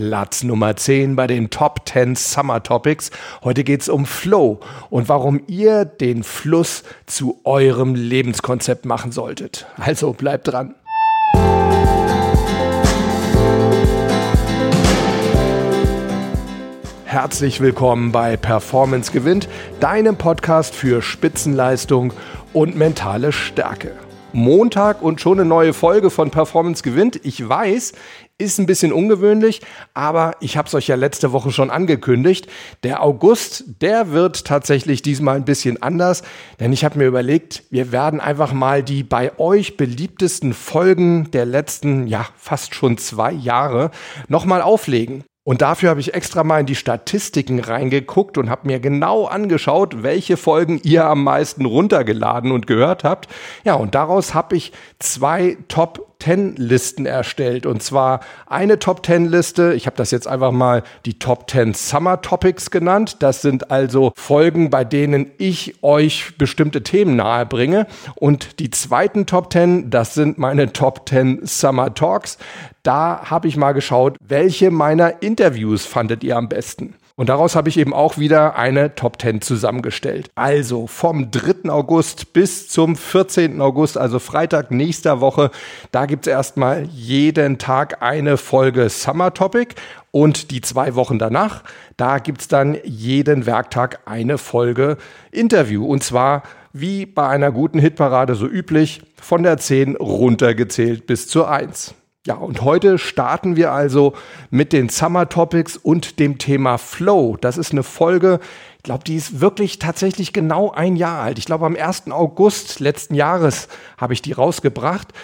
Platz Nummer 10 bei den Top 10 Summer Topics. Heute geht es um Flow und warum ihr den Fluss zu eurem Lebenskonzept machen solltet. Also bleibt dran. Herzlich willkommen bei Performance gewinnt, deinem Podcast für Spitzenleistung und mentale Stärke. Montag und schon eine neue Folge von Performance gewinnt. Ich weiß, ist ein bisschen ungewöhnlich, aber ich habe es euch ja letzte Woche schon angekündigt. Der August, der wird tatsächlich diesmal ein bisschen anders, denn ich habe mir überlegt, wir werden einfach mal die bei euch beliebtesten Folgen der letzten, ja, fast schon zwei Jahre nochmal auflegen. Und dafür habe ich extra mal in die Statistiken reingeguckt und habe mir genau angeschaut, welche Folgen ihr am meisten runtergeladen und gehört habt. Ja, und daraus habe ich zwei Top 10 Listen erstellt. Und zwar eine Top 10 Liste. Ich habe das jetzt einfach mal die Top 10 Summer Topics genannt. Das sind also Folgen, bei denen ich euch bestimmte Themen nahe bringe. Und die zweiten Top 10, das sind meine Top 10 Summer Talks. Da habe ich mal geschaut, welche meiner Interviews fandet ihr am besten. Und daraus habe ich eben auch wieder eine Top 10 zusammengestellt. Also vom 3. August bis zum 14. August, also Freitag nächster Woche, da gibt es erstmal jeden Tag eine Folge Summer Topic. Und die zwei Wochen danach, da gibt es dann jeden Werktag eine Folge Interview. Und zwar wie bei einer guten Hitparade so üblich, von der 10 runtergezählt bis zur 1. Ja, und heute starten wir also mit den Summer Topics und dem Thema Flow. Das ist eine Folge, ich glaube, die ist wirklich tatsächlich genau ein Jahr alt. Ich glaube, am 1. August letzten Jahres habe ich die rausgebracht.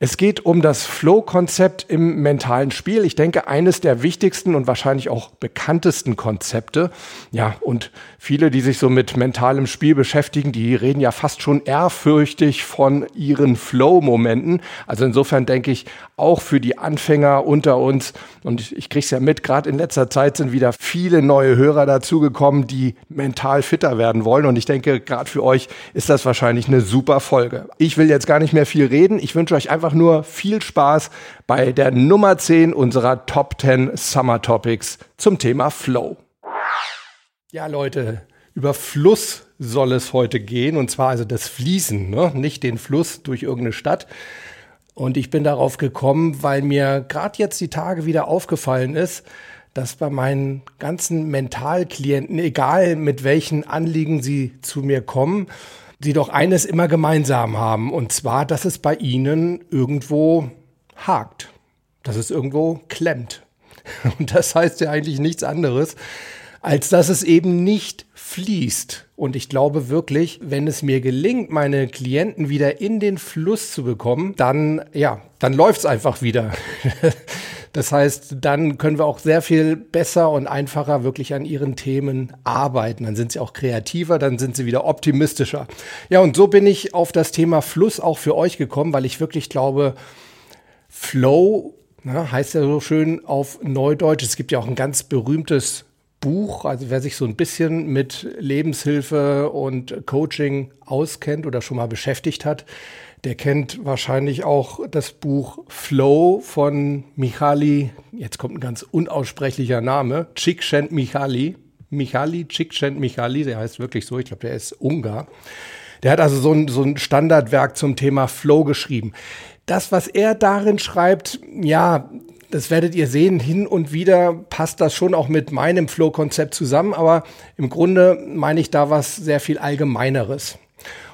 Es geht um das Flow-Konzept im mentalen Spiel. Ich denke, eines der wichtigsten und wahrscheinlich auch bekanntesten Konzepte. Ja, und viele, die sich so mit mentalem Spiel beschäftigen, die reden ja fast schon ehrfürchtig von ihren Flow-Momenten. Also insofern denke ich, auch für die Anfänger unter uns, und ich, kriege es ja mit, gerade in letzter Zeit sind wieder viele neue Hörer dazugekommen, die mental fitter werden wollen. Und ich denke, gerade für euch ist das wahrscheinlich eine super Folge. Ich will jetzt gar nicht mehr viel reden. Ich wünsche euch einfach nur viel Spaß bei der Nummer 10 unserer Top 10 Summer Topics zum Thema Flow. Ja, Leute, über Fluss soll es heute gehen, und zwar also das Fließen, ne? nicht den Fluss durch irgendeine Stadt. Und ich bin darauf gekommen, weil mir gerade jetzt die Tage wieder aufgefallen ist, dass bei meinen ganzen Mentalklienten, egal mit welchen Anliegen sie zu mir kommen, sie doch eines immer gemeinsam haben. Und zwar, dass es bei ihnen irgendwo hakt, dass es irgendwo klemmt. Und das heißt ja eigentlich nichts anderes, als dass es eben nicht fließt. Und ich glaube wirklich, wenn es mir gelingt, meine Klienten wieder in den Fluss zu bekommen, dann, ja, dann läuft's einfach wieder. Das heißt, dann können wir auch sehr viel besser und einfacher wirklich an ihren Themen arbeiten. Dann sind sie auch kreativer, dann sind sie wieder optimistischer. Ja, und so bin ich auf das Thema Fluss auch für euch gekommen, weil ich wirklich glaube, Flow na, heißt ja so schön auf Neudeutsch. Es gibt ja auch ein ganz berühmtes Buch, also wer sich so ein bisschen mit Lebenshilfe und Coaching auskennt oder schon mal beschäftigt hat, der kennt wahrscheinlich auch das Buch Flow von Michali, jetzt kommt ein ganz unaussprechlicher Name, Csikszent Michali. Michali, Csikszent Michali, der heißt wirklich so, ich glaube, der ist Ungar. Der hat also so ein, so ein Standardwerk zum Thema Flow geschrieben. Das, was er darin schreibt, ja, das werdet ihr sehen, hin und wieder passt das schon auch mit meinem Flow-Konzept zusammen, aber im Grunde meine ich da was sehr viel Allgemeineres.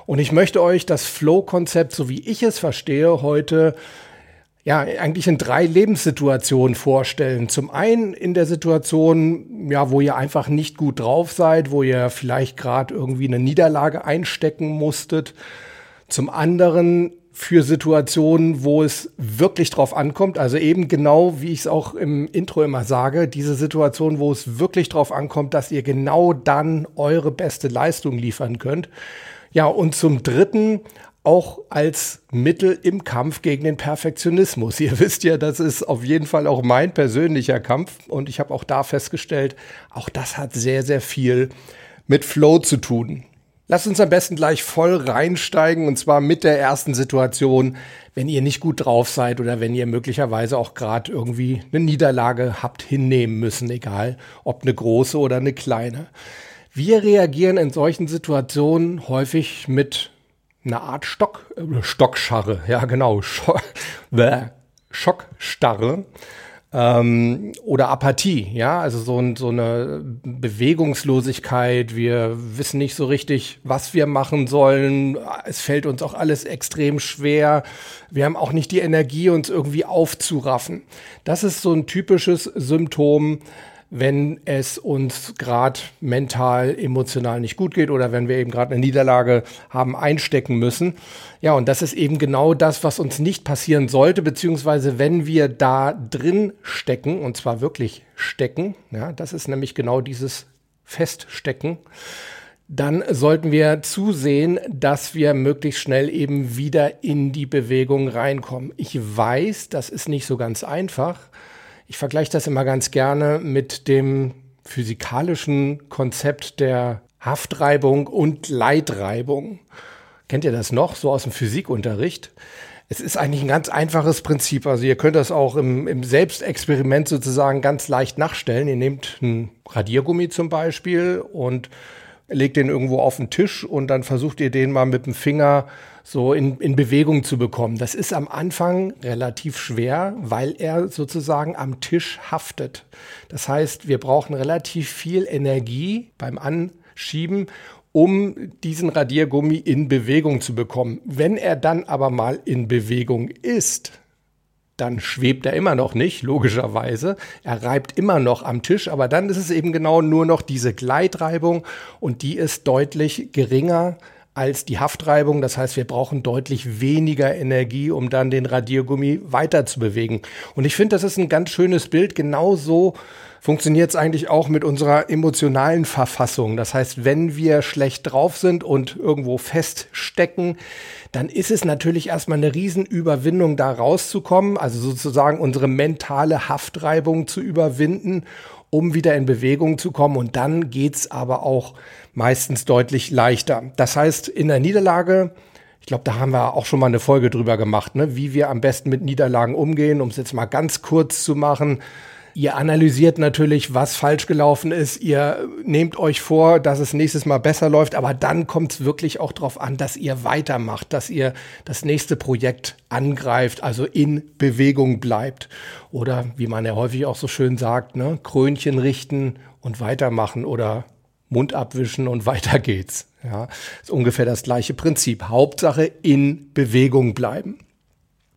Und ich möchte euch das Flow-Konzept, so wie ich es verstehe, heute ja, eigentlich in drei Lebenssituationen vorstellen. Zum einen in der Situation, ja, wo ihr einfach nicht gut drauf seid, wo ihr vielleicht gerade irgendwie eine Niederlage einstecken musstet. Zum anderen für Situationen, wo es wirklich drauf ankommt. Also eben genau, wie ich es auch im Intro immer sage, diese Situation, wo es wirklich drauf ankommt, dass ihr genau dann eure beste Leistung liefern könnt. Ja, und zum Dritten auch als Mittel im Kampf gegen den Perfektionismus. Ihr wisst ja, das ist auf jeden Fall auch mein persönlicher Kampf und ich habe auch da festgestellt, auch das hat sehr, sehr viel mit Flow zu tun. Lasst uns am besten gleich voll reinsteigen und zwar mit der ersten Situation, wenn ihr nicht gut drauf seid oder wenn ihr möglicherweise auch gerade irgendwie eine Niederlage habt hinnehmen müssen, egal ob eine große oder eine kleine. Wir reagieren in solchen Situationen häufig mit einer Art Stock, äh, Stockscharre, ja genau, Schock, Schockstarre ähm, oder Apathie, ja, also so, so eine Bewegungslosigkeit. Wir wissen nicht so richtig, was wir machen sollen. Es fällt uns auch alles extrem schwer. Wir haben auch nicht die Energie, uns irgendwie aufzuraffen. Das ist so ein typisches Symptom wenn es uns gerade mental, emotional nicht gut geht oder wenn wir eben gerade eine Niederlage haben einstecken müssen. Ja, und das ist eben genau das, was uns nicht passieren sollte, beziehungsweise wenn wir da drin stecken, und zwar wirklich stecken, ja, das ist nämlich genau dieses Feststecken, dann sollten wir zusehen, dass wir möglichst schnell eben wieder in die Bewegung reinkommen. Ich weiß, das ist nicht so ganz einfach. Ich vergleiche das immer ganz gerne mit dem physikalischen Konzept der Haftreibung und Leitreibung. Kennt ihr das noch, so aus dem Physikunterricht? Es ist eigentlich ein ganz einfaches Prinzip. Also ihr könnt das auch im, im Selbstexperiment sozusagen ganz leicht nachstellen. Ihr nehmt ein Radiergummi zum Beispiel und legt den irgendwo auf den Tisch und dann versucht ihr den mal mit dem Finger so in, in Bewegung zu bekommen. Das ist am Anfang relativ schwer, weil er sozusagen am Tisch haftet. Das heißt, wir brauchen relativ viel Energie beim Anschieben, um diesen Radiergummi in Bewegung zu bekommen. Wenn er dann aber mal in Bewegung ist, dann schwebt er immer noch nicht, logischerweise. Er reibt immer noch am Tisch, aber dann ist es eben genau nur noch diese Gleitreibung und die ist deutlich geringer als die Haftreibung. Das heißt, wir brauchen deutlich weniger Energie, um dann den Radiergummi weiter zu bewegen. Und ich finde, das ist ein ganz schönes Bild. Genauso funktioniert es eigentlich auch mit unserer emotionalen Verfassung. Das heißt, wenn wir schlecht drauf sind und irgendwo feststecken, dann ist es natürlich erstmal eine Riesenüberwindung, da rauszukommen, also sozusagen unsere mentale Haftreibung zu überwinden um wieder in Bewegung zu kommen. Und dann geht's aber auch meistens deutlich leichter. Das heißt, in der Niederlage, ich glaube, da haben wir auch schon mal eine Folge drüber gemacht, ne? wie wir am besten mit Niederlagen umgehen, um es jetzt mal ganz kurz zu machen. Ihr analysiert natürlich, was falsch gelaufen ist. Ihr nehmt euch vor, dass es nächstes Mal besser läuft, aber dann kommt es wirklich auch darauf an, dass ihr weitermacht, dass ihr das nächste Projekt angreift, also in Bewegung bleibt. Oder wie man ja häufig auch so schön sagt, ne, Krönchen richten und weitermachen oder Mund abwischen und weiter geht's. Ja, ist ungefähr das gleiche Prinzip. Hauptsache in Bewegung bleiben.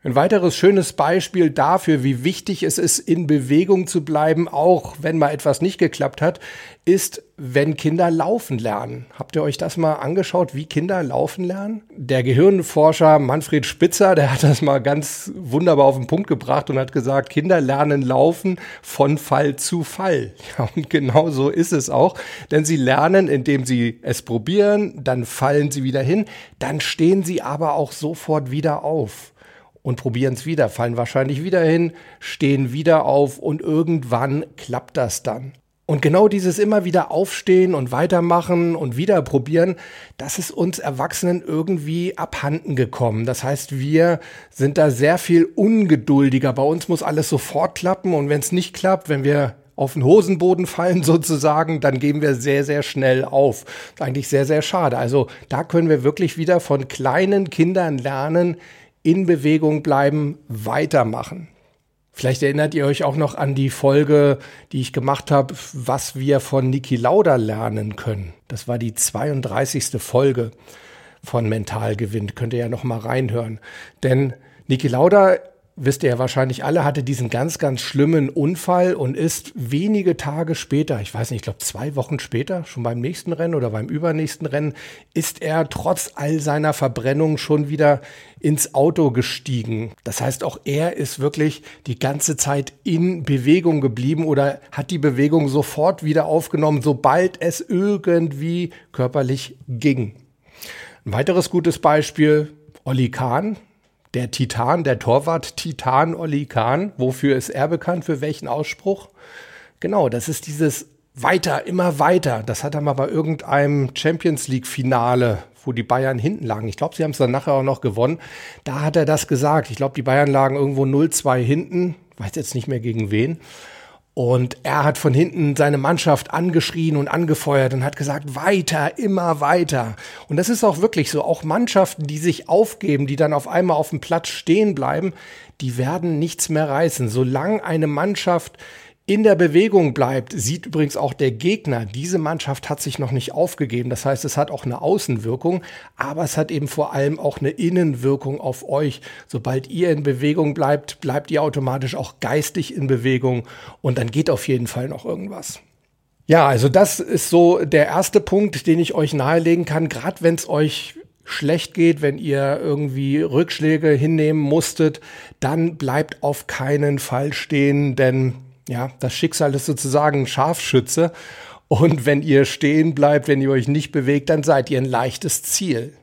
Ein weiteres schönes Beispiel dafür, wie wichtig es ist, in Bewegung zu bleiben, auch wenn mal etwas nicht geklappt hat, ist, wenn Kinder laufen lernen. Habt ihr euch das mal angeschaut, wie Kinder laufen lernen? Der Gehirnforscher Manfred Spitzer, der hat das mal ganz wunderbar auf den Punkt gebracht und hat gesagt, Kinder lernen laufen von Fall zu Fall. Ja, und genau so ist es auch, denn sie lernen, indem sie es probieren, dann fallen sie wieder hin, dann stehen sie aber auch sofort wieder auf und probieren es wieder, fallen wahrscheinlich wieder hin, stehen wieder auf und irgendwann klappt das dann. Und genau dieses immer wieder aufstehen und weitermachen und wieder probieren, das ist uns Erwachsenen irgendwie abhanden gekommen. Das heißt, wir sind da sehr viel ungeduldiger. Bei uns muss alles sofort klappen und wenn es nicht klappt, wenn wir auf den Hosenboden fallen sozusagen, dann geben wir sehr, sehr schnell auf. Das ist eigentlich sehr, sehr schade. Also da können wir wirklich wieder von kleinen Kindern lernen, in Bewegung bleiben, weitermachen. Vielleicht erinnert ihr euch auch noch an die Folge, die ich gemacht habe, was wir von Niki Lauda lernen können. Das war die 32. Folge von Mentalgewinn. Könnt ihr ja noch mal reinhören. Denn Niki Lauda wisst ihr ja wahrscheinlich alle, hatte diesen ganz, ganz schlimmen Unfall und ist wenige Tage später, ich weiß nicht, ich glaube zwei Wochen später, schon beim nächsten Rennen oder beim übernächsten Rennen, ist er trotz all seiner Verbrennung schon wieder ins Auto gestiegen. Das heißt, auch er ist wirklich die ganze Zeit in Bewegung geblieben oder hat die Bewegung sofort wieder aufgenommen, sobald es irgendwie körperlich ging. Ein weiteres gutes Beispiel, Olli Kahn, der Titan, der Torwart Titan Olli Kahn. Wofür ist er bekannt? Für welchen Ausspruch? Genau, das ist dieses weiter, immer weiter. Das hat er mal bei irgendeinem Champions League Finale, wo die Bayern hinten lagen. Ich glaube, sie haben es dann nachher auch noch gewonnen. Da hat er das gesagt. Ich glaube, die Bayern lagen irgendwo 0-2 hinten. Weiß jetzt nicht mehr gegen wen. Und er hat von hinten seine Mannschaft angeschrien und angefeuert und hat gesagt, weiter, immer weiter. Und das ist auch wirklich so. Auch Mannschaften, die sich aufgeben, die dann auf einmal auf dem Platz stehen bleiben, die werden nichts mehr reißen. Solange eine Mannschaft in der Bewegung bleibt, sieht übrigens auch der Gegner, diese Mannschaft hat sich noch nicht aufgegeben. Das heißt, es hat auch eine Außenwirkung, aber es hat eben vor allem auch eine Innenwirkung auf euch. Sobald ihr in Bewegung bleibt, bleibt ihr automatisch auch geistig in Bewegung und dann geht auf jeden Fall noch irgendwas. Ja, also das ist so der erste Punkt, den ich euch nahelegen kann, gerade wenn es euch schlecht geht, wenn ihr irgendwie Rückschläge hinnehmen musstet, dann bleibt auf keinen Fall stehen, denn ja, das Schicksal ist sozusagen ein Scharfschütze. Und wenn ihr stehen bleibt, wenn ihr euch nicht bewegt, dann seid ihr ein leichtes Ziel.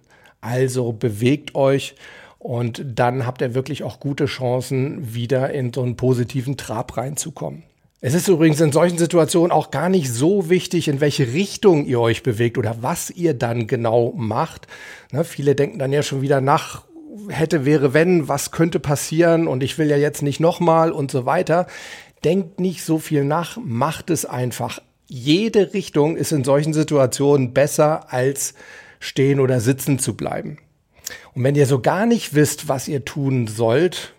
Also bewegt euch und dann habt ihr wirklich auch gute Chancen, wieder in so einen positiven Trab reinzukommen. Es ist übrigens in solchen Situationen auch gar nicht so wichtig, in welche Richtung ihr euch bewegt oder was ihr dann genau macht. Ne, viele denken dann ja schon wieder nach, hätte, wäre, wenn, was könnte passieren und ich will ja jetzt nicht nochmal und so weiter denkt nicht so viel nach, macht es einfach. Jede Richtung ist in solchen Situationen besser als stehen oder sitzen zu bleiben. Und wenn ihr so gar nicht wisst, was ihr tun sollt,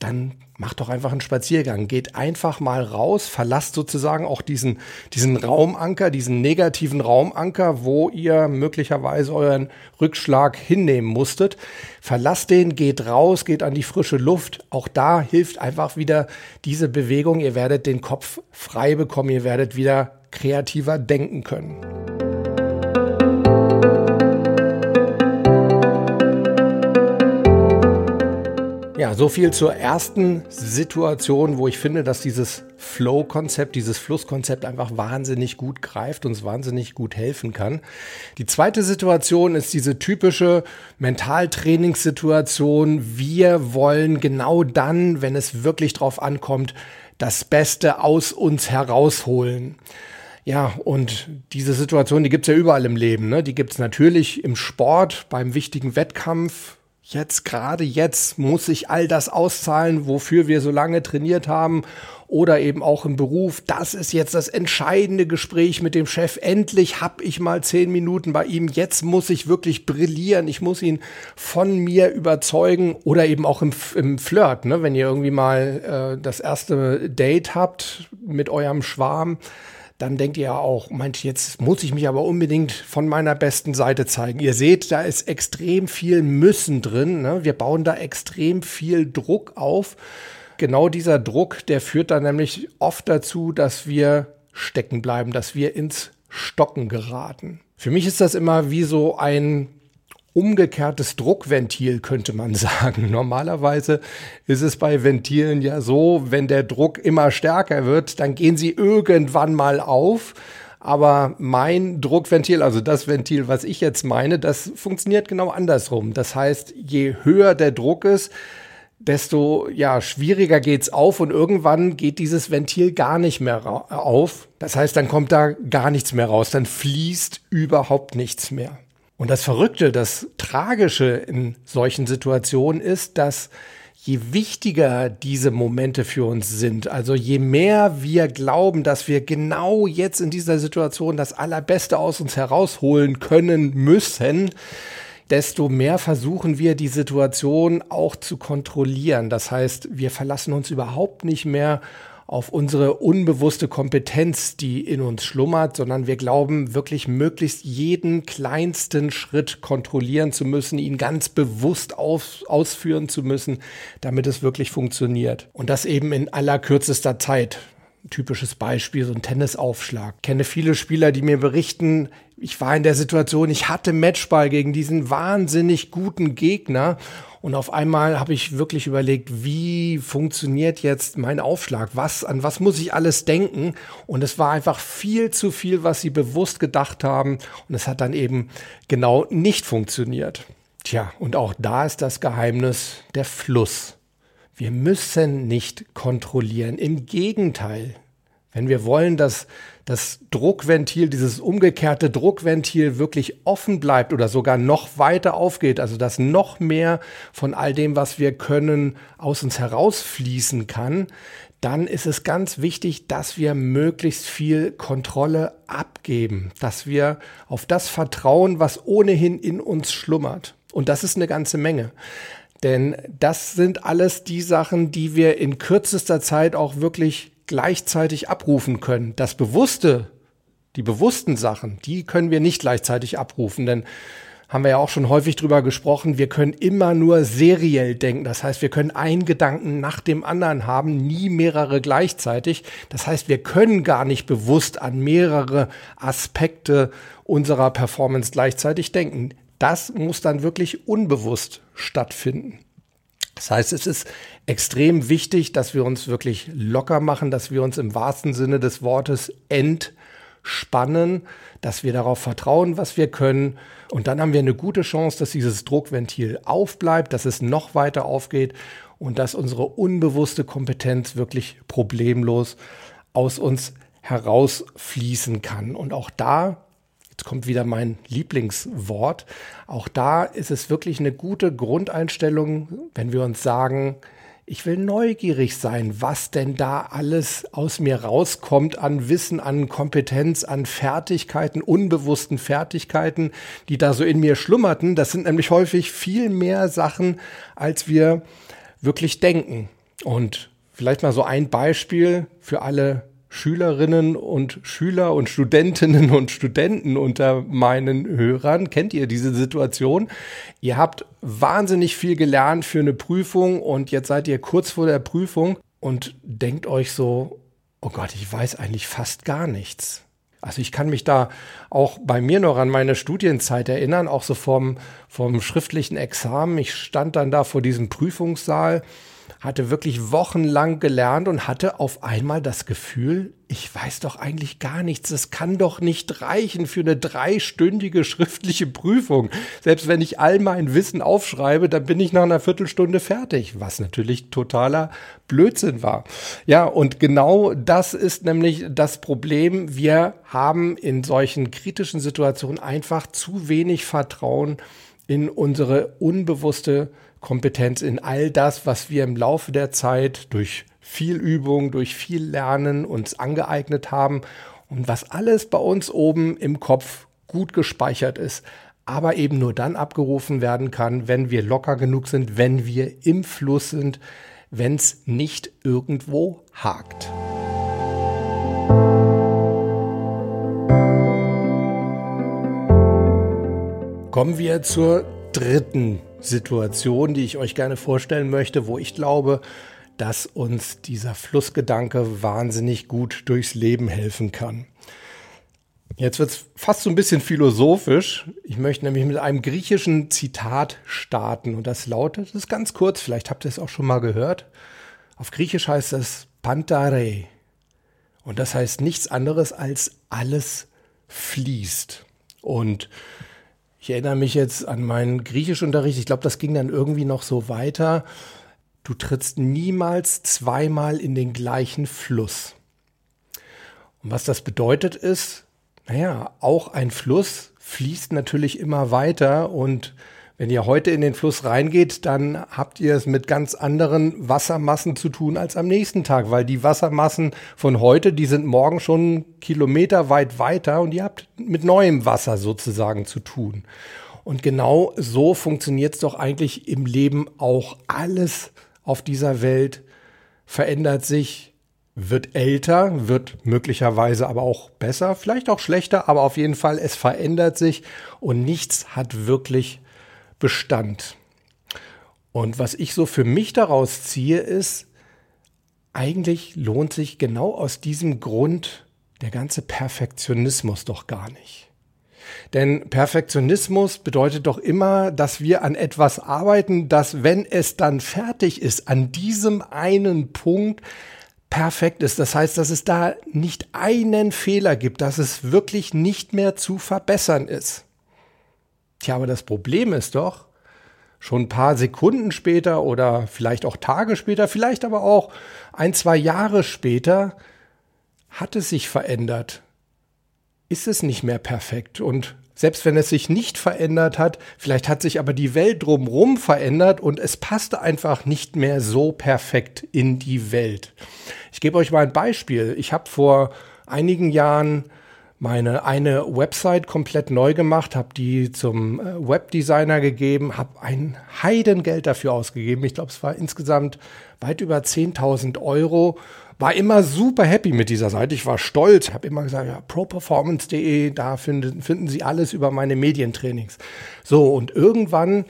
dann macht doch einfach einen Spaziergang. Geht einfach mal raus, verlasst sozusagen auch diesen, diesen Raumanker, diesen negativen Raumanker, wo ihr möglicherweise euren Rückschlag hinnehmen musstet. Verlasst den, geht raus, geht an die frische Luft. Auch da hilft einfach wieder diese Bewegung. Ihr werdet den Kopf frei bekommen, ihr werdet wieder kreativer denken können. Ja, so viel zur ersten Situation, wo ich finde, dass dieses Flow-Konzept, dieses Flusskonzept einfach wahnsinnig gut greift, uns wahnsinnig gut helfen kann. Die zweite Situation ist diese typische Mentaltrainingssituation. Wir wollen genau dann, wenn es wirklich drauf ankommt, das Beste aus uns herausholen. Ja, und diese Situation, die gibt's ja überall im Leben. Ne? Die gibt's natürlich im Sport, beim wichtigen Wettkampf, jetzt, gerade jetzt, muss ich all das auszahlen, wofür wir so lange trainiert haben oder eben auch im Beruf. Das ist jetzt das entscheidende Gespräch mit dem Chef. Endlich habe ich mal zehn Minuten bei ihm. Jetzt muss ich wirklich brillieren. Ich muss ihn von mir überzeugen oder eben auch im, im Flirt, ne? wenn ihr irgendwie mal äh, das erste Date habt mit eurem Schwarm dann denkt ihr ja auch, meint, jetzt muss ich mich aber unbedingt von meiner besten Seite zeigen. Ihr seht, da ist extrem viel Müssen drin. Ne? Wir bauen da extrem viel Druck auf. Genau dieser Druck, der führt dann nämlich oft dazu, dass wir stecken bleiben, dass wir ins Stocken geraten. Für mich ist das immer wie so ein umgekehrtes Druckventil, könnte man sagen. Normalerweise ist es bei Ventilen ja so, wenn der Druck immer stärker wird, dann gehen sie irgendwann mal auf. Aber mein Druckventil, also das Ventil, was ich jetzt meine, das funktioniert genau andersrum. Das heißt, je höher der Druck ist, desto ja, schwieriger geht's auf und irgendwann geht dieses Ventil gar nicht mehr auf. Das heißt, dann kommt da gar nichts mehr raus, dann fließt überhaupt nichts mehr. Und das Verrückte, das Tragische in solchen Situationen ist, dass je wichtiger diese Momente für uns sind, also je mehr wir glauben, dass wir genau jetzt in dieser Situation das Allerbeste aus uns herausholen können müssen, desto mehr versuchen wir die Situation auch zu kontrollieren. Das heißt, wir verlassen uns überhaupt nicht mehr auf unsere unbewusste Kompetenz, die in uns schlummert, sondern wir glauben wirklich möglichst jeden kleinsten Schritt kontrollieren zu müssen, ihn ganz bewusst auf, ausführen zu müssen, damit es wirklich funktioniert. Und das eben in allerkürzester Zeit typisches Beispiel, so ein Tennisaufschlag. Ich kenne viele Spieler, die mir berichten, ich war in der Situation, ich hatte Matchball gegen diesen wahnsinnig guten Gegner und auf einmal habe ich wirklich überlegt, wie funktioniert jetzt mein Aufschlag? Was, an was muss ich alles denken? Und es war einfach viel zu viel, was sie bewusst gedacht haben. Und es hat dann eben genau nicht funktioniert. Tja, und auch da ist das Geheimnis der Fluss. Wir müssen nicht kontrollieren. Im Gegenteil. Wenn wir wollen, dass das Druckventil, dieses umgekehrte Druckventil wirklich offen bleibt oder sogar noch weiter aufgeht, also dass noch mehr von all dem, was wir können, aus uns herausfließen kann, dann ist es ganz wichtig, dass wir möglichst viel Kontrolle abgeben, dass wir auf das vertrauen, was ohnehin in uns schlummert. Und das ist eine ganze Menge. Denn das sind alles die Sachen, die wir in kürzester Zeit auch wirklich gleichzeitig abrufen können. Das Bewusste, die bewussten Sachen, die können wir nicht gleichzeitig abrufen, denn haben wir ja auch schon häufig drüber gesprochen, wir können immer nur seriell denken. Das heißt, wir können einen Gedanken nach dem anderen haben, nie mehrere gleichzeitig. Das heißt, wir können gar nicht bewusst an mehrere Aspekte unserer Performance gleichzeitig denken. Das muss dann wirklich unbewusst stattfinden. Das heißt, es ist extrem wichtig, dass wir uns wirklich locker machen, dass wir uns im wahrsten Sinne des Wortes entspannen, dass wir darauf vertrauen, was wir können. Und dann haben wir eine gute Chance, dass dieses Druckventil aufbleibt, dass es noch weiter aufgeht und dass unsere unbewusste Kompetenz wirklich problemlos aus uns herausfließen kann. Und auch da Jetzt kommt wieder mein Lieblingswort. Auch da ist es wirklich eine gute Grundeinstellung, wenn wir uns sagen, ich will neugierig sein, was denn da alles aus mir rauskommt an Wissen, an Kompetenz, an Fertigkeiten, unbewussten Fertigkeiten, die da so in mir schlummerten. Das sind nämlich häufig viel mehr Sachen, als wir wirklich denken. Und vielleicht mal so ein Beispiel für alle Schülerinnen und Schüler und Studentinnen und Studenten unter meinen Hörern. Kennt ihr diese Situation? Ihr habt wahnsinnig viel gelernt für eine Prüfung und jetzt seid ihr kurz vor der Prüfung und denkt euch so, oh Gott, ich weiß eigentlich fast gar nichts. Also ich kann mich da auch bei mir noch an meine Studienzeit erinnern, auch so vom, vom schriftlichen Examen. Ich stand dann da vor diesem Prüfungssaal hatte wirklich wochenlang gelernt und hatte auf einmal das Gefühl, ich weiß doch eigentlich gar nichts. Es kann doch nicht reichen für eine dreistündige schriftliche Prüfung. Selbst wenn ich all mein Wissen aufschreibe, dann bin ich nach einer Viertelstunde fertig, was natürlich totaler Blödsinn war. Ja, und genau das ist nämlich das Problem. Wir haben in solchen kritischen Situationen einfach zu wenig Vertrauen in unsere unbewusste Kompetenz in all das, was wir im Laufe der Zeit durch viel Übung, durch viel Lernen uns angeeignet haben und was alles bei uns oben im Kopf gut gespeichert ist, aber eben nur dann abgerufen werden kann, wenn wir locker genug sind, wenn wir im Fluss sind, wenn es nicht irgendwo hakt. Kommen wir zur dritten Situation, die ich euch gerne vorstellen möchte, wo ich glaube, dass uns dieser Flussgedanke wahnsinnig gut durchs Leben helfen kann. Jetzt wird es fast so ein bisschen philosophisch. Ich möchte nämlich mit einem griechischen Zitat starten und das lautet, das ist ganz kurz, vielleicht habt ihr es auch schon mal gehört. Auf Griechisch heißt es Pantare und das heißt nichts anderes als alles fließt. Und ich erinnere mich jetzt an meinen Griechischunterricht. Ich glaube, das ging dann irgendwie noch so weiter. Du trittst niemals zweimal in den gleichen Fluss. Und was das bedeutet ist, naja, auch ein Fluss fließt natürlich immer weiter und wenn ihr heute in den Fluss reingeht, dann habt ihr es mit ganz anderen Wassermassen zu tun als am nächsten Tag, weil die Wassermassen von heute, die sind morgen schon Kilometer weit weiter und ihr habt mit neuem Wasser sozusagen zu tun. Und genau so funktioniert es doch eigentlich im Leben auch. Alles auf dieser Welt verändert sich, wird älter, wird möglicherweise aber auch besser, vielleicht auch schlechter, aber auf jeden Fall, es verändert sich und nichts hat wirklich Bestand. Und was ich so für mich daraus ziehe, ist, eigentlich lohnt sich genau aus diesem Grund der ganze Perfektionismus doch gar nicht. Denn Perfektionismus bedeutet doch immer, dass wir an etwas arbeiten, das, wenn es dann fertig ist, an diesem einen Punkt perfekt ist. Das heißt, dass es da nicht einen Fehler gibt, dass es wirklich nicht mehr zu verbessern ist. Tja, aber das Problem ist doch, schon ein paar Sekunden später oder vielleicht auch Tage später, vielleicht aber auch ein, zwei Jahre später, hat es sich verändert. Ist es nicht mehr perfekt und selbst wenn es sich nicht verändert hat, vielleicht hat sich aber die Welt drumherum verändert und es passte einfach nicht mehr so perfekt in die Welt. Ich gebe euch mal ein Beispiel. Ich habe vor einigen Jahren meine eine Website komplett neu gemacht, habe die zum äh, Webdesigner gegeben, habe ein Heidengeld dafür ausgegeben. Ich glaube, es war insgesamt weit über 10.000 Euro war immer super happy mit dieser Seite. Ich war stolz, habe immer gesagt, ja, properformance.de, da finden, finden Sie alles über meine Medientrainings. So, und irgendwann,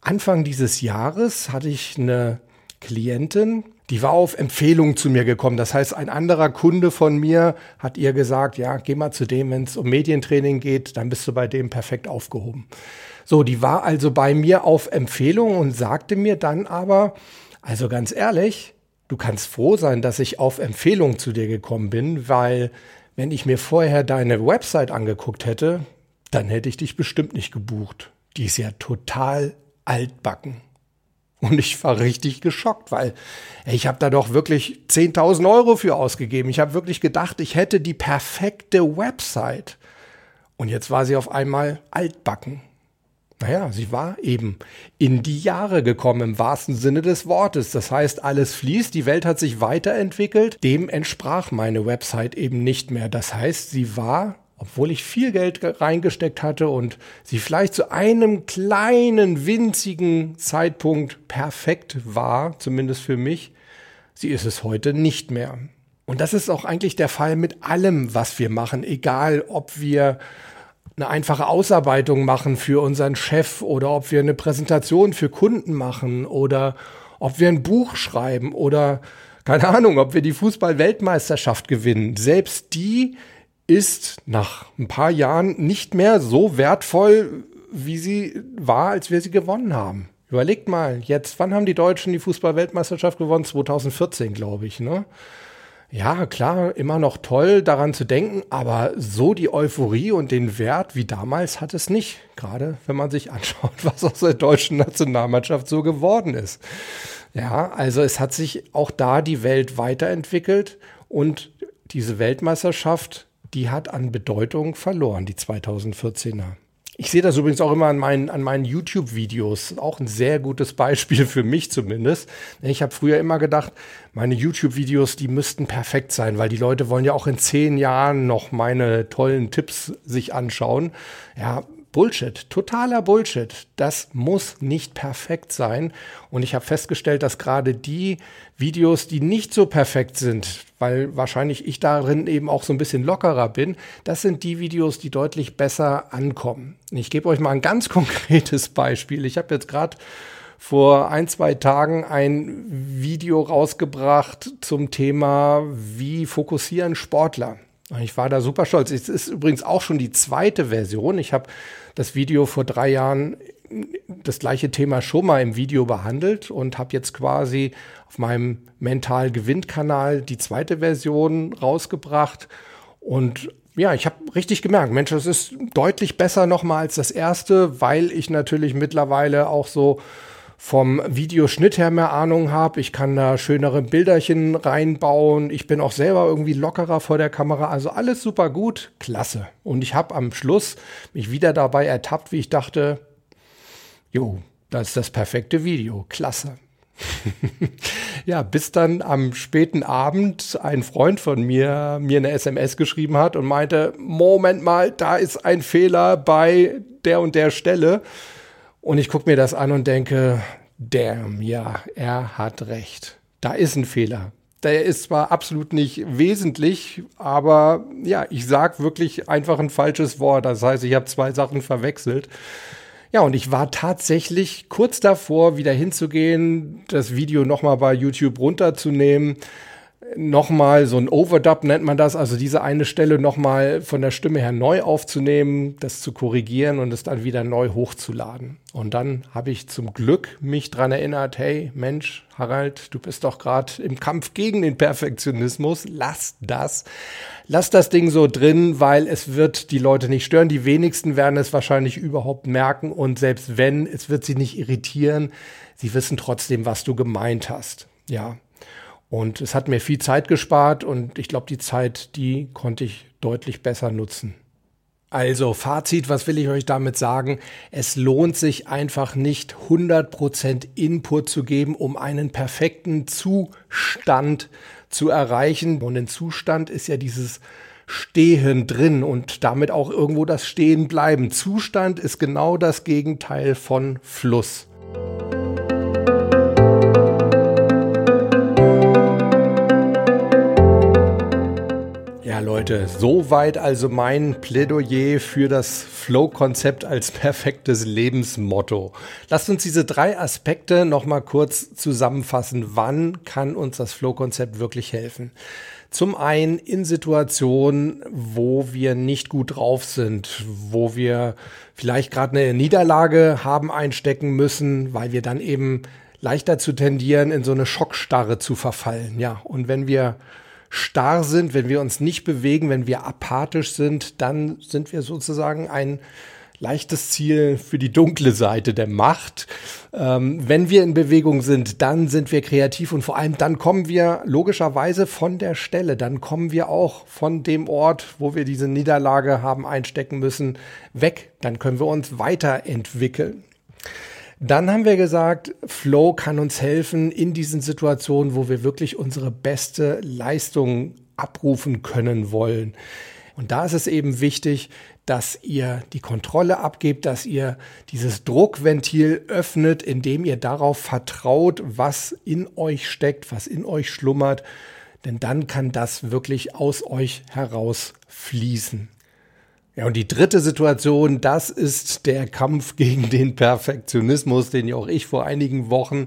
Anfang dieses Jahres, hatte ich eine Klientin, die war auf Empfehlung zu mir gekommen. Das heißt, ein anderer Kunde von mir hat ihr gesagt, ja, geh mal zu dem, wenn es um Medientraining geht, dann bist du bei dem perfekt aufgehoben. So, die war also bei mir auf Empfehlung und sagte mir dann aber, also ganz ehrlich, du kannst froh sein, dass ich auf Empfehlung zu dir gekommen bin, weil wenn ich mir vorher deine Website angeguckt hätte, dann hätte ich dich bestimmt nicht gebucht. Die ist ja total altbacken. Und ich war richtig geschockt, weil ich habe da doch wirklich 10.000 Euro für ausgegeben. Ich habe wirklich gedacht, ich hätte die perfekte Website. Und jetzt war sie auf einmal altbacken. Naja, sie war eben in die Jahre gekommen im wahrsten Sinne des Wortes. Das heißt, alles fließt, die Welt hat sich weiterentwickelt. Dem entsprach meine Website eben nicht mehr. Das heißt, sie war, obwohl ich viel Geld reingesteckt hatte und sie vielleicht zu einem kleinen, winzigen Zeitpunkt perfekt war, zumindest für mich, sie ist es heute nicht mehr. Und das ist auch eigentlich der Fall mit allem, was wir machen, egal ob wir eine einfache Ausarbeitung machen für unseren Chef oder ob wir eine Präsentation für Kunden machen oder ob wir ein Buch schreiben oder keine Ahnung, ob wir die Fußball-Weltmeisterschaft gewinnen. Selbst die ist nach ein paar Jahren nicht mehr so wertvoll, wie sie war, als wir sie gewonnen haben. Überlegt mal, jetzt, wann haben die Deutschen die Fußball-Weltmeisterschaft gewonnen? 2014, glaube ich, ne? Ja, klar, immer noch toll daran zu denken, aber so die Euphorie und den Wert wie damals hat es nicht. Gerade wenn man sich anschaut, was aus der deutschen Nationalmannschaft so geworden ist. Ja, also es hat sich auch da die Welt weiterentwickelt und diese Weltmeisterschaft, die hat an Bedeutung verloren, die 2014er. Ich sehe das übrigens auch immer an meinen, an meinen YouTube-Videos. Auch ein sehr gutes Beispiel für mich zumindest. Ich habe früher immer gedacht, meine YouTube-Videos, die müssten perfekt sein, weil die Leute wollen ja auch in zehn Jahren noch meine tollen Tipps sich anschauen. Ja, Bullshit, totaler Bullshit. Das muss nicht perfekt sein. Und ich habe festgestellt, dass gerade die Videos, die nicht so perfekt sind, weil wahrscheinlich ich darin eben auch so ein bisschen lockerer bin, das sind die Videos, die deutlich besser ankommen. Ich gebe euch mal ein ganz konkretes Beispiel. Ich habe jetzt gerade vor ein, zwei Tagen ein Video rausgebracht zum Thema, wie fokussieren Sportler. Ich war da super stolz. Es ist übrigens auch schon die zweite Version. Ich habe das Video vor drei Jahren das gleiche Thema schon mal im Video behandelt und habe jetzt quasi auf meinem Mental Gewinn Kanal die zweite Version rausgebracht und ja, ich habe richtig gemerkt, Mensch, das ist deutlich besser nochmal als das erste, weil ich natürlich mittlerweile auch so vom Videoschnitt her mehr Ahnung habe. Ich kann da schönere Bilderchen reinbauen. Ich bin auch selber irgendwie lockerer vor der Kamera. Also alles super gut. Klasse. Und ich habe am Schluss mich wieder dabei ertappt, wie ich dachte, jo, das ist das perfekte Video. Klasse. ja, bis dann am späten Abend ein Freund von mir mir eine SMS geschrieben hat und meinte, Moment mal, da ist ein Fehler bei der und der Stelle. Und ich gucke mir das an und denke, damn, ja, er hat recht. Da ist ein Fehler. Der ist zwar absolut nicht wesentlich, aber ja, ich sage wirklich einfach ein falsches Wort. Das heißt, ich habe zwei Sachen verwechselt. Ja, und ich war tatsächlich kurz davor, wieder hinzugehen, das Video nochmal bei YouTube runterzunehmen nochmal so ein Overdub nennt man das, also diese eine Stelle nochmal von der Stimme her neu aufzunehmen, das zu korrigieren und es dann wieder neu hochzuladen. Und dann habe ich zum Glück mich dran erinnert, hey Mensch, Harald, du bist doch gerade im Kampf gegen den Perfektionismus, lass das. Lass das Ding so drin, weil es wird die Leute nicht stören. Die wenigsten werden es wahrscheinlich überhaupt merken und selbst wenn, es wird sie nicht irritieren. Sie wissen trotzdem, was du gemeint hast. Ja, Und es hat mir viel Zeit gespart und ich glaube, die Zeit, die konnte ich deutlich besser nutzen. Also Fazit, was will ich euch damit sagen? Es lohnt sich einfach nicht 100% Input zu geben, um einen perfekten Zustand zu erreichen. Und ein Zustand ist ja dieses Stehen drin und damit auch irgendwo das Stehen bleiben. Zustand ist genau das Gegenteil von Fluss. Leute, soweit also mein Plädoyer für das Flow-Konzept als perfektes Lebensmotto. Lasst uns diese drei Aspekte nochmal kurz zusammenfassen. Wann kann uns das Flow-Konzept wirklich helfen? Zum einen in Situationen, wo wir nicht gut drauf sind, wo wir vielleicht gerade eine Niederlage haben einstecken müssen, weil wir dann eben leichter zu tendieren, in so eine Schockstarre zu verfallen. Ja, und wenn wir starr sind, wenn wir uns nicht bewegen, wenn wir apathisch sind, dann sind wir sozusagen ein leichtes Ziel für die dunkle Seite der Macht. Ähm, wenn wir in Bewegung sind, dann sind wir kreativ und vor allem dann kommen wir logischerweise von der Stelle, dann kommen wir auch von dem Ort, wo wir diese Niederlage haben einstecken müssen, weg. Dann können wir uns weiterentwickeln. Dann haben wir gesagt, Flow kann uns helfen in diesen Situationen, wo wir wirklich unsere beste Leistung abrufen können wollen. Und da ist es eben wichtig, dass ihr die Kontrolle abgebt, dass ihr dieses Druckventil öffnet, indem ihr darauf vertraut, was in euch steckt, was in euch schlummert. Denn dann kann das wirklich aus euch heraus fließen. Ja, und die dritte Situation, das ist der Kampf gegen den Perfektionismus, den ja auch ich vor einigen Wochen,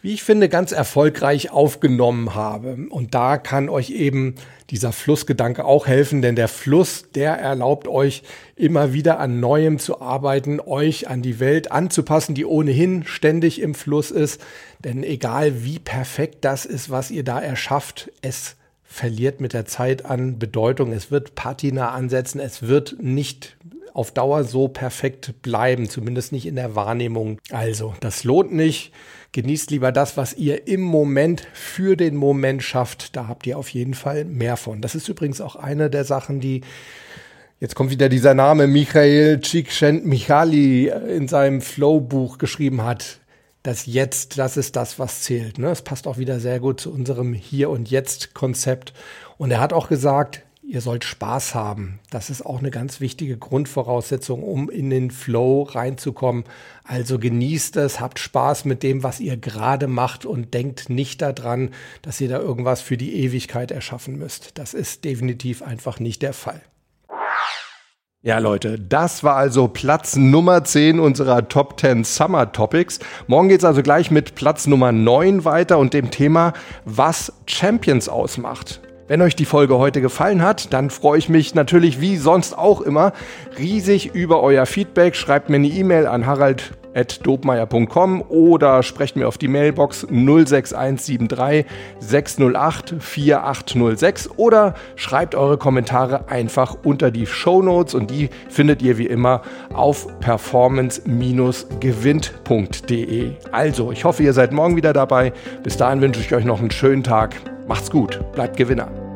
wie ich finde, ganz erfolgreich aufgenommen habe. Und da kann euch eben dieser Flussgedanke auch helfen, denn der Fluss, der erlaubt euch immer wieder an Neuem zu arbeiten, euch an die Welt anzupassen, die ohnehin ständig im Fluss ist. Denn egal wie perfekt das ist, was ihr da erschafft, es verliert mit der Zeit an Bedeutung. Es wird Patina ansetzen. Es wird nicht auf Dauer so perfekt bleiben, zumindest nicht in der Wahrnehmung. Also, das lohnt nicht. Genießt lieber das, was ihr im Moment für den Moment schafft. Da habt ihr auf jeden Fall mehr von. Das ist übrigens auch eine der Sachen, die Jetzt kommt wieder dieser Name Michael Csikszentmihalyi in seinem Flow-Buch geschrieben hat das Jetzt, das ist das, was zählt. Ne? Es passt auch wieder sehr gut zu unserem Hier und Jetzt-Konzept. Und er hat auch gesagt, ihr sollt Spaß haben. Das ist auch eine ganz wichtige Grundvoraussetzung, um in den Flow reinzukommen. Also genießt es, habt Spaß mit dem, was ihr gerade macht und denkt nicht daran, dass ihr da irgendwas für die Ewigkeit erschaffen müsst. Das ist definitiv einfach nicht der Fall. Ja, Leute, das war also Platz Nummer 10 unserer Top 10 Summer Topics. Morgen geht's also gleich mit Platz Nummer 9 weiter und dem Thema, was Champions ausmacht. Wenn euch die Folge heute gefallen hat, dann freue ich mich natürlich wie sonst auch immer riesig über euer Feedback. Schreibt mir eine E-Mail an harald dobmeier.com oder sprecht mir auf die Mailbox 06173 608 4806 oder schreibt eure Kommentare einfach unter die Show Notes und die findet ihr wie immer auf performance-gewinnt.de. Also, ich hoffe, ihr seid morgen wieder dabei. Bis dahin wünsche ich euch noch einen schönen Tag. Macht's gut, bleibt Gewinner.